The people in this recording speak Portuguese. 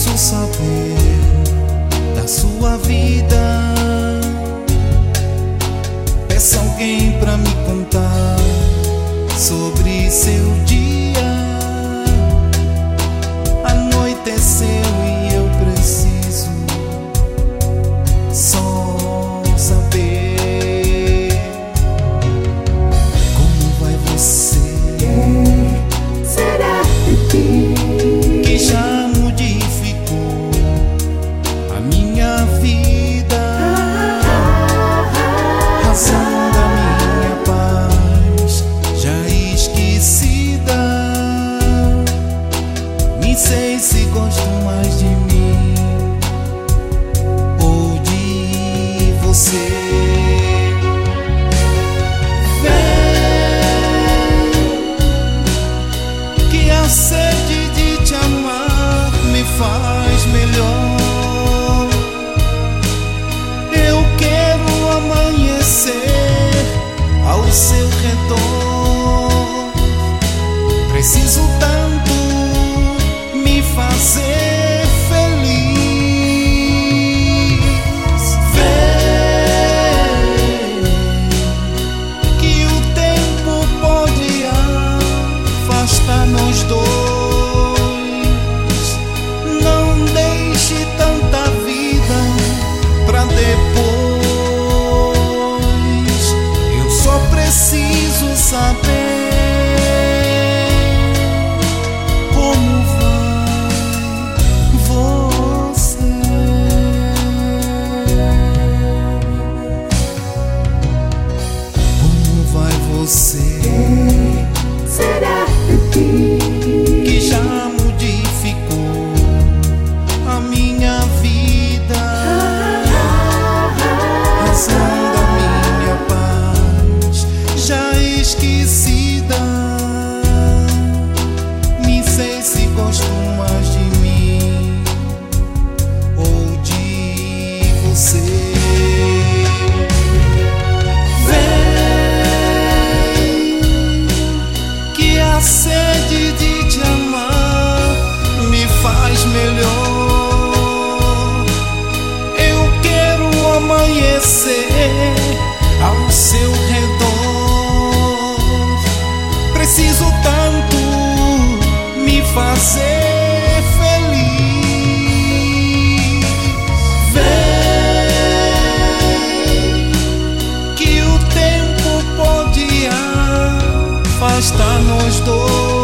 preciso saber da sua vida. Peça alguém pra me contar sobre seu dia. Anoitecer. É sei se gosto mais de mim ou de você. Vem, que a sede de te amar me faz melhor. Eu quero amanhecer ao seu redor. Preciso tanto me fazer. está nos dois.